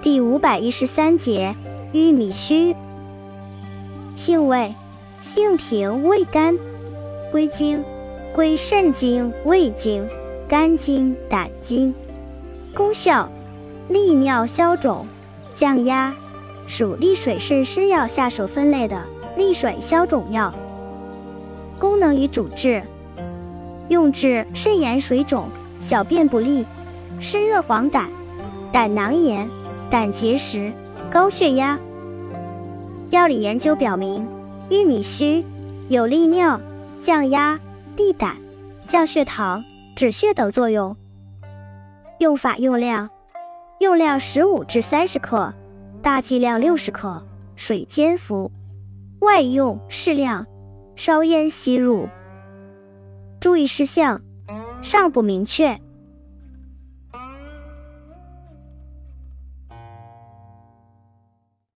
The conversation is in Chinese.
第五百一十三节，玉米须。性味：性平，味甘，归经：归肾经、胃经、肝经、胆经。功效：利尿消肿、降压，属利水渗湿药下属分类的利水消肿药。功能与主治：用治肾炎水肿、小便不利、湿热黄疸、胆囊炎。胆结石、高血压。药理研究表明，玉米须有利尿、降压、利胆、降血糖、止血等作用。用法用量：用量十五至三十克，大剂量六十克，水煎服。外用适量，烧烟吸入。注意事项：尚不明确。